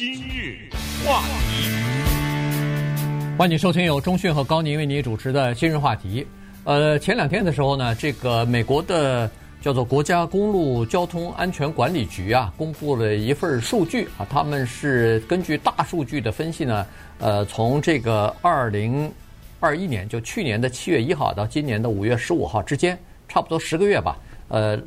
今日话题，欢迎收听由中讯和高宁为你主持的今日话题。呃，前两天的时候呢，这个美国的叫做国家公路交通安全管理局啊，公布了一份数据啊，他们是根据大数据的分析呢，呃，从这个二零二一年，就去年的七月一号到今年的五月十五号之间，差不多十个月吧，呃，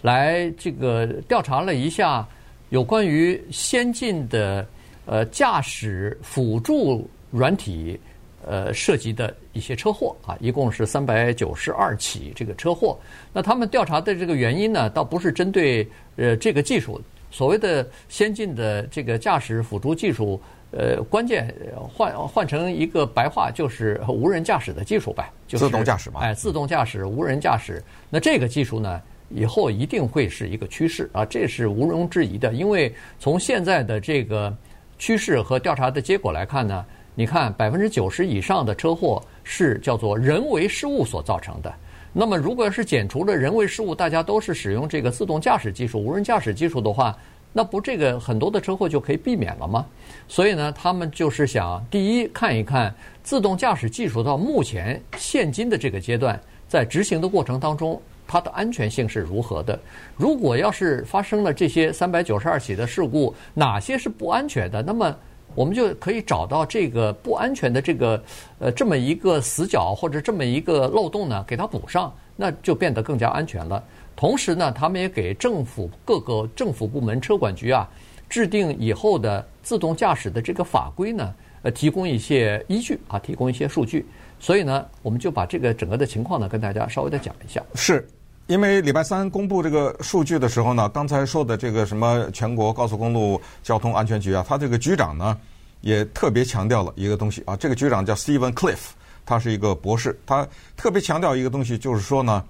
来这个调查了一下。有关于先进的呃驾驶辅助软体呃涉及的一些车祸啊，一共是三百九十二起这个车祸。那他们调查的这个原因呢，倒不是针对呃这个技术，所谓的先进的这个驾驶辅助技术，呃，关键换换成一个白话就是无人驾驶的技术呗，就是自动驾驶嘛，哎，自动驾驶、无人驾驶。那这个技术呢？以后一定会是一个趋势啊，这是毋庸置疑的。因为从现在的这个趋势和调查的结果来看呢，你看百分之九十以上的车祸是叫做人为失误所造成的。那么如果要是减除了人为失误，大家都是使用这个自动驾驶技术、无人驾驶技术的话，那不这个很多的车祸就可以避免了吗？所以呢，他们就是想第一看一看自动驾驶技术到目前现今的这个阶段，在执行的过程当中。它的安全性是如何的？如果要是发生了这些三百九十二起的事故，哪些是不安全的？那么我们就可以找到这个不安全的这个呃这么一个死角或者这么一个漏洞呢，给它补上，那就变得更加安全了。同时呢，他们也给政府各个政府部门车管局啊制定以后的自动驾驶的这个法规呢，提供一些依据啊，提供一些数据。所以呢，我们就把这个整个的情况呢，跟大家稍微的讲一下。是。因为礼拜三公布这个数据的时候呢，刚才说的这个什么全国高速公路交通安全局啊，他这个局长呢也特别强调了一个东西啊。这个局长叫 Steven Cliff，他是一个博士，他特别强调一个东西，就是说呢，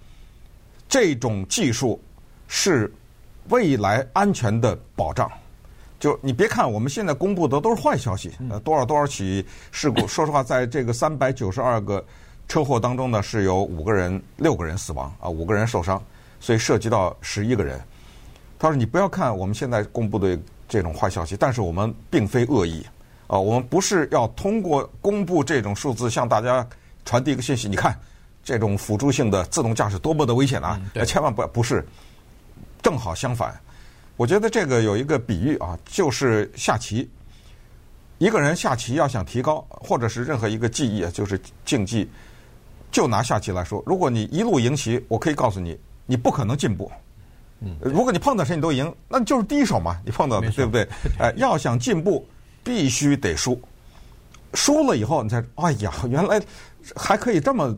这种技术是未来安全的保障。就你别看我们现在公布的都是坏消息，呃，多少多少起事故，说实话，在这个三百九十二个。车祸当中呢，是有五个人、六个人死亡啊，五个人受伤，所以涉及到十一个人。他说：“你不要看我们现在公布的这种坏消息，但是我们并非恶意啊，我们不是要通过公布这种数字向大家传递一个信息。你看，这种辅助性的自动驾驶多么的危险啊！千万不不是，正好相反。我觉得这个有一个比喻啊，就是下棋，一个人下棋要想提高，或者是任何一个技艺啊，就是竞技。”就拿下棋来说，如果你一路赢棋，我可以告诉你，你不可能进步。嗯，如果你碰到谁你都赢，那就是第一手嘛，你碰到的对不对？哎，要想进步，必须得输。输了以后，你才哎呀，原来还可以这么，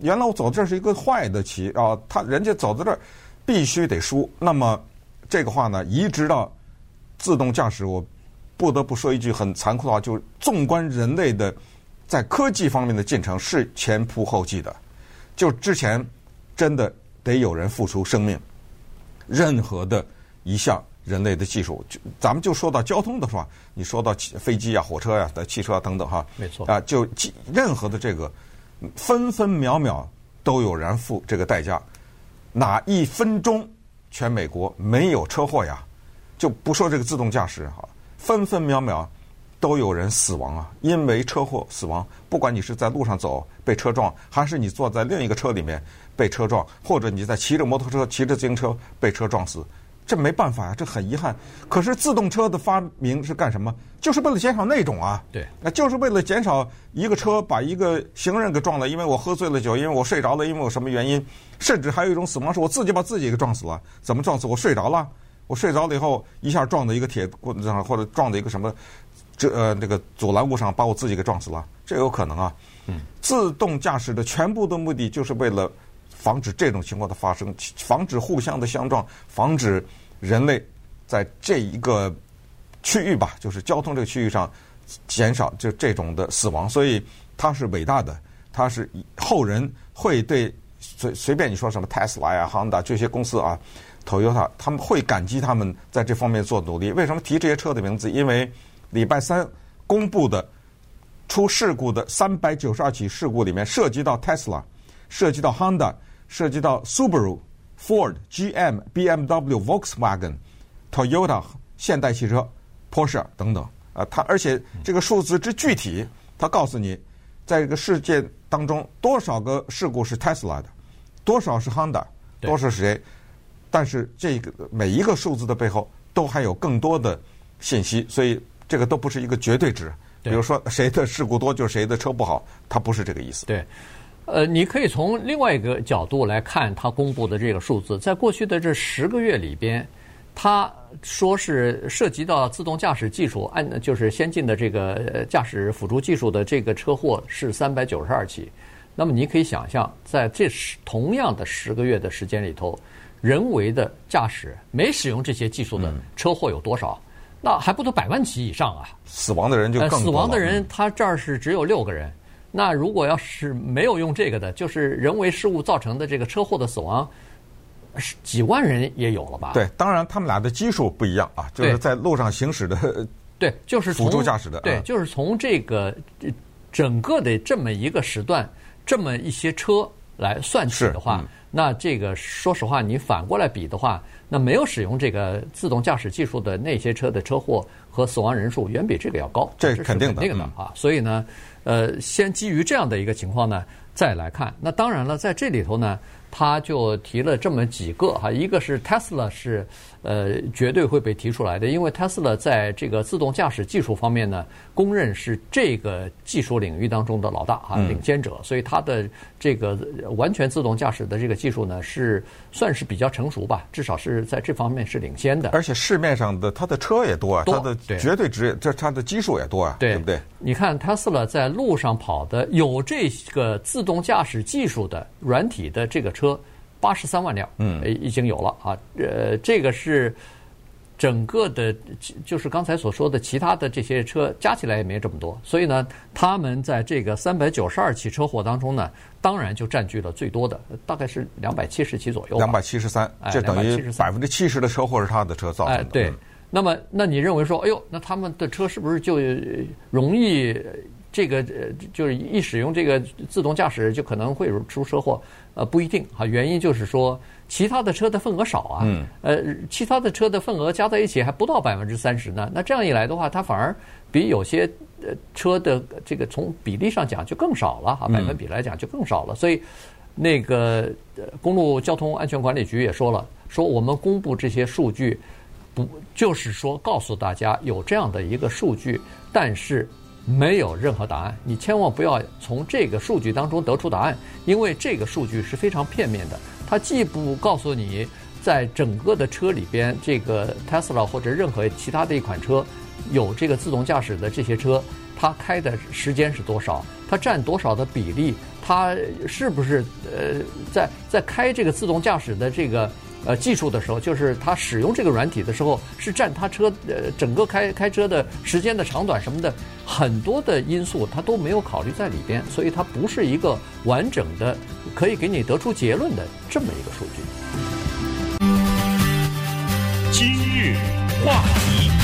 原来我走的这是一个坏的棋啊，他人家走到这儿必须得输。那么这个话呢，移植到自动驾驶，我不得不说一句很残酷的话，就是纵观人类的。在科技方面的进程是前仆后继的，就之前真的得有人付出生命。任何的一项人类的技术，就咱们就说到交通的话，你说到飞机啊、火车呀、的汽车啊等等哈，没错啊，就任何的这个分分秒秒都有人付这个代价。哪一分钟全美国没有车祸呀？就不说这个自动驾驶哈，分分秒秒。都有人死亡啊，因为车祸死亡。不管你是在路上走被车撞，还是你坐在另一个车里面被车撞，或者你在骑着摩托车、骑着自行车被车撞死，这没办法呀，这很遗憾。可是自动车的发明是干什么？就是为了减少那种啊，对，那就是为了减少一个车把一个行人给撞了，因为我喝醉了酒，因为我睡着了，因为我什么原因，甚至还有一种死亡是我自己把自己给撞死了。怎么撞死？我睡着了，我睡着了以后一下撞到一个铁棍子上，或者撞到一个什么。这呃，那个阻拦物上把我自己给撞死了，这有可能啊。嗯，自动驾驶的全部的目的就是为了防止这种情况的发生，防止互相的相撞，防止人类在这一个区域吧，就是交通这个区域上减少就这种的死亡。所以它是伟大的，它是后人会对随随便你说什么 Tesla 呀、Honda 这些公司啊，Toyota 他们会感激他们在这方面做努力。为什么提这些车的名字？因为礼拜三公布的出事故的三百九十二起事故里面，涉及到 Tesla，涉及到 Honda，涉及到 Subaru、Ford、GM、BMW、Volkswagen、Toyota、现代汽车 Porsche 等等啊，它而且这个数字之具体，它告诉你，在这个世界当中多少个事故是 Tesla 的，多少是 Honda，多少是谁？但是这个每一个数字的背后都还有更多的信息，所以这个都不是一个绝对值。比如说谁的事故多就是谁的车不好，它不是这个意思。对，呃，你可以从另外一个角度来看他公布的这个数字，在过去的这十个月里边，他说是涉及到自动驾驶技术，按就是先进的这个驾驶辅助技术的这个车祸是三百九十二起。那么你可以想象，在这十同样的十个月的时间里头，人为的驾驶没使用这些技术的车祸有多少？那还不都百万起以上啊！死亡的人就更。死亡的人，他这儿是只有六个人。那如果要是没有用这个的，就是人为失误造成的这个车祸的死亡，是几万人也有了吧？对，当然他们俩的基数不一样啊，就是在路上行驶的。对，就是辅助驾驶的。对，就是从这个整个的这么一个时段，这么一些车来算起的话。那这个说实话，你反过来比的话，那没有使用这个自动驾驶技术的那些车的车祸和死亡人数远比这个要高，这是肯定的，肯定的啊。所以呢，呃，先基于这样的一个情况呢，再来看。那当然了，在这里头呢，他就提了这么几个哈，一个是 Tesla 是。呃，绝对会被提出来的，因为 Tesla 在这个自动驾驶技术方面呢，公认是这个技术领域当中的老大啊，领先者，所以它的这个完全自动驾驶的这个技术呢，是算是比较成熟吧，至少是在这方面是领先的。而且市面上的它的车也多啊，它的绝对值，这它的基数也多啊，对，对不对？你看 Tesla 在路上跑的有这个自动驾驶技术的软体的这个车。八十三万辆，嗯，已经有了啊，呃，这个是整个的，就是刚才所说的其他的这些车加起来也没这么多，所以呢，他们在这个三百九十二起车祸当中呢，当然就占据了最多的，大概是两百七十起左右，两百七十三，这等于百分之七十的车祸是他的车造成的。哎，对，那么那你认为说，哎呦，那他们的车是不是就容易？这个呃，就是一使用这个自动驾驶就可能会出车祸，呃，不一定哈。原因就是说，其他的车的份额少啊，嗯，呃，其他的车的份额加在一起还不到百分之三十呢。那这样一来的话，它反而比有些呃车的这个从比例上讲就更少了哈，百分比来讲就更少了。所以，那个公路交通安全管理局也说了，说我们公布这些数据，不就是说告诉大家有这样的一个数据，但是。没有任何答案，你千万不要从这个数据当中得出答案，因为这个数据是非常片面的。它既不告诉你在整个的车里边，这个 Tesla 或者任何其他的一款车有这个自动驾驶的这些车，它开的时间是多少，它占多少的比例，它是不是呃在在开这个自动驾驶的这个。呃，技术的时候，就是他使用这个软体的时候，是占他车呃整个开开车的时间的长短什么的很多的因素，他都没有考虑在里边，所以它不是一个完整的可以给你得出结论的这么一个数据。今日话题。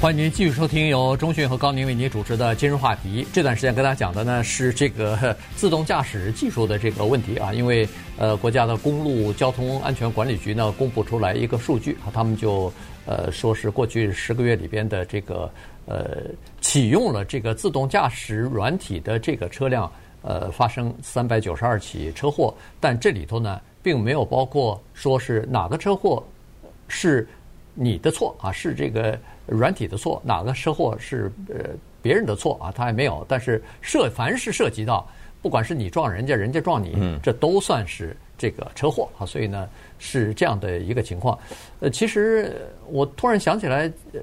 欢迎您继续收听由中讯和高宁为您主持的今日话题。这段时间跟大家讲的呢是这个 自动驾驶技术的这个问题啊，因为呃国家的公路交通安全管理局呢公布出来一个数据啊，他们就呃说是过去十个月里边的这个呃启用了这个自动驾驶软体的这个车辆呃发生三百九十二起车祸，但这里头呢并没有包括说是哪个车祸是你的错啊，是这个。软体的错，哪个车祸是呃别人的错啊？他也没有，但是涉凡是涉及到，不管是你撞人家，人家撞你，嗯，这都算是这个车祸啊。所以呢，是这样的一个情况。呃，其实我突然想起来，呃，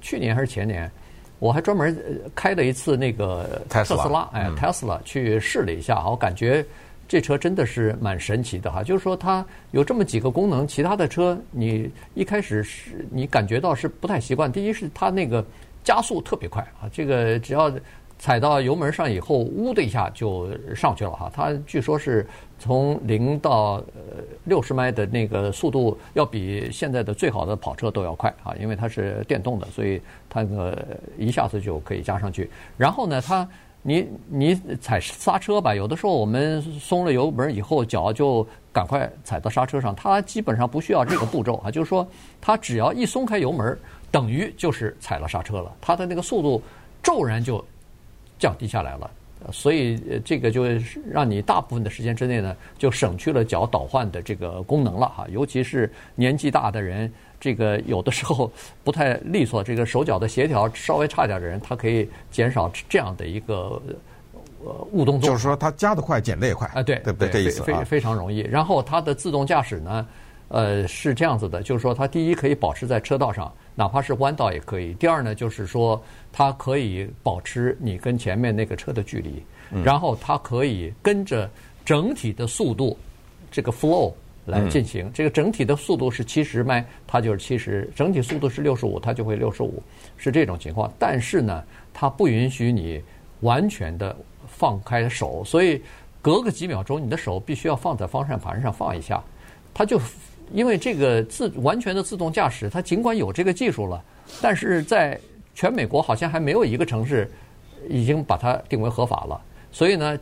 去年还是前年，我还专门开了一次那个特斯拉，哎，特斯拉去试了一下，我感觉。这车真的是蛮神奇的哈，就是说它有这么几个功能，其他的车你一开始是你感觉到是不太习惯。第一是它那个加速特别快啊，这个只要踩到油门上以后，呜的一下就上去了哈。它据说是从零到呃六十迈的那个速度，要比现在的最好的跑车都要快啊，因为它是电动的，所以它那个一下子就可以加上去。然后呢，它。你你踩刹车吧，有的时候我们松了油门以后，脚就赶快踩到刹车上。它基本上不需要这个步骤啊，就是说，它只要一松开油门，等于就是踩了刹车了，它的那个速度骤然就降低下来了。所以这个就让你大部分的时间之内呢，就省去了脚倒换的这个功能了哈。尤其是年纪大的人，这个有的时候不太利索，这个手脚的协调稍微差点的人，他可以减少这样的一个呃误动作。就是说，他加的快，减的也快啊，对对不对？这意思啊，非非常容易。然后它的自动驾驶呢，呃，是这样子的，就是说，它第一可以保持在车道上。哪怕是弯道也可以。第二呢，就是说它可以保持你跟前面那个车的距离，嗯、然后它可以跟着整体的速度这个 flow 来进行。嗯、这个整体的速度是七十迈，它就是七十；整体速度是六十五，它就会六十五，是这种情况。但是呢，它不允许你完全的放开手，所以隔个几秒钟，你的手必须要放在方向盘上放一下，它就。因为这个自完全的自动驾驶，它尽管有这个技术了，但是在全美国好像还没有一个城市已经把它定为合法了。所以呢，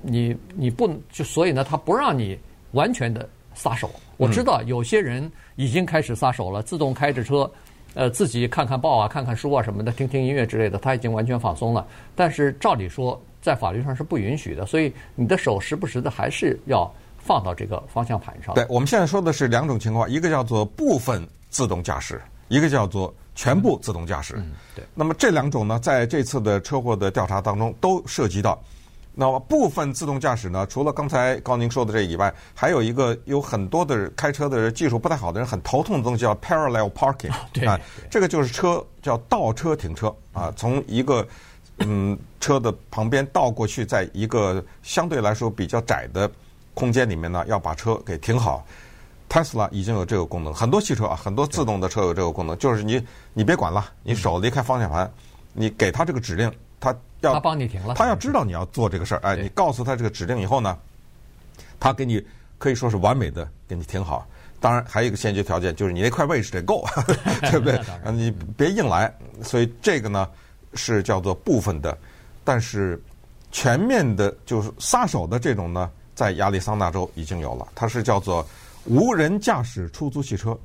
你你不就所以呢，它不让你完全的撒手。我知道有些人已经开始撒手了，自动开着车，呃，自己看看报啊、看看书啊什么的，听听音乐之类的，他已经完全放松了。但是照理说，在法律上是不允许的，所以你的手时不时的还是要。放到这个方向盘上。对，我们现在说的是两种情况，一个叫做部分自动驾驶，一个叫做全部自动驾驶。嗯，对。那么这两种呢，在这次的车祸的调查当中都涉及到。那么部分自动驾驶呢，除了刚才高宁说的这以外，还有一个有很多的开车的技术不太好的人很头痛的东西叫 parallel parking。对。啊，这个就是车叫倒车停车啊，从一个嗯车的旁边倒过去，在一个相对来说比较窄的。空间里面呢，要把车给停好。Tesla 已经有这个功能，很多汽车啊，很多自动的车有这个功能，就是你你别管了，你手离开方向盘，你给他这个指令，他要他帮你停了，他要知道你要做这个事儿，哎，你告诉他这个指令以后呢，他给你可以说是完美的给你停好。当然还有一个先决条件，就是你那块位置得够，对不对？你别硬来。所以这个呢是叫做部分的，但是全面的，就是撒手的这种呢。在亚利桑那州已经有了，它是叫做无人驾驶出租汽车。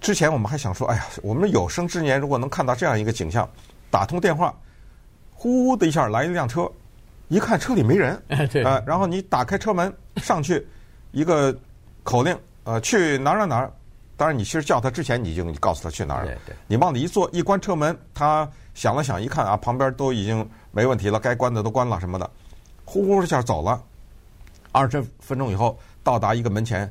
之前我们还想说，哎呀，我们有生之年如果能看到这样一个景象，打通电话，呼的一下来一辆车，一看车里没人，呃，然后你打开车门上去，一个口令，呃，去哪儿哪儿哪儿。当然，你其实叫他之前，你就告诉他去哪儿了。你往里一坐，一关车门，他想了想，一看啊，旁边都已经没问题了，该关的都关了什么的，呼呼一下走了。二十分钟以后到达一个门前，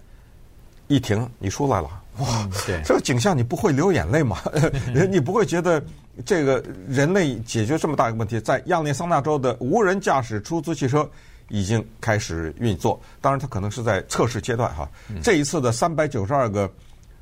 一停，你出来了，哇！这个景象你不会流眼泪吗？你不会觉得这个人类解决这么大一个问题，在亚利桑那州的无人驾驶出租汽车已经开始运作。当然，它可能是在测试阶段哈。嗯、这一次的三百九十二个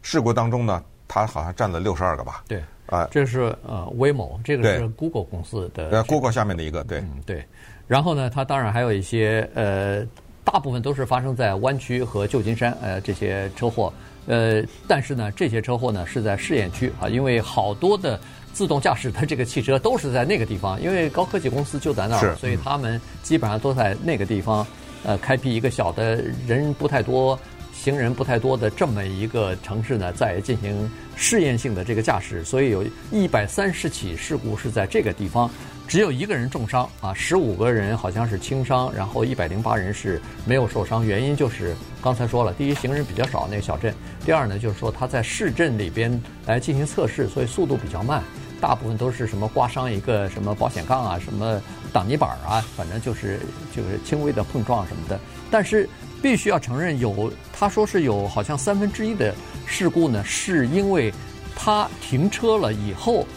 事故当中呢，它好像占了六十二个吧？对，啊，这是呃，Waymo，这个是 Google 公司的，呃，Google 下面的一个，对，嗯，对。然后呢，它当然还有一些呃。大部分都是发生在湾区和旧金山，呃，这些车祸，呃，但是呢，这些车祸呢是在试验区啊，因为好多的自动驾驶的这个汽车都是在那个地方，因为高科技公司就在那儿，所以他们基本上都在那个地方，呃，开辟一个小的人不太多、行人不太多的这么一个城市呢，在进行试验性的这个驾驶，所以有一百三十起事故是在这个地方。只有一个人重伤啊，十五个人好像是轻伤，然后一百零八人是没有受伤。原因就是刚才说了，第一行人比较少那个小镇，第二呢就是说他在市镇里边来进行测试，所以速度比较慢，大部分都是什么刮伤一个什么保险杠啊，什么挡泥板啊，反正就是就是轻微的碰撞什么的。但是必须要承认有，他说是有好像三分之一的事故呢，是因为他停车了以后。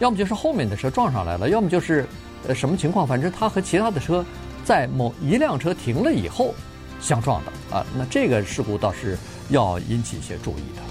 要么就是后面的车撞上来了，要么就是呃什么情况，反正他和其他的车在某一辆车停了以后相撞的啊，那这个事故倒是要引起一些注意的。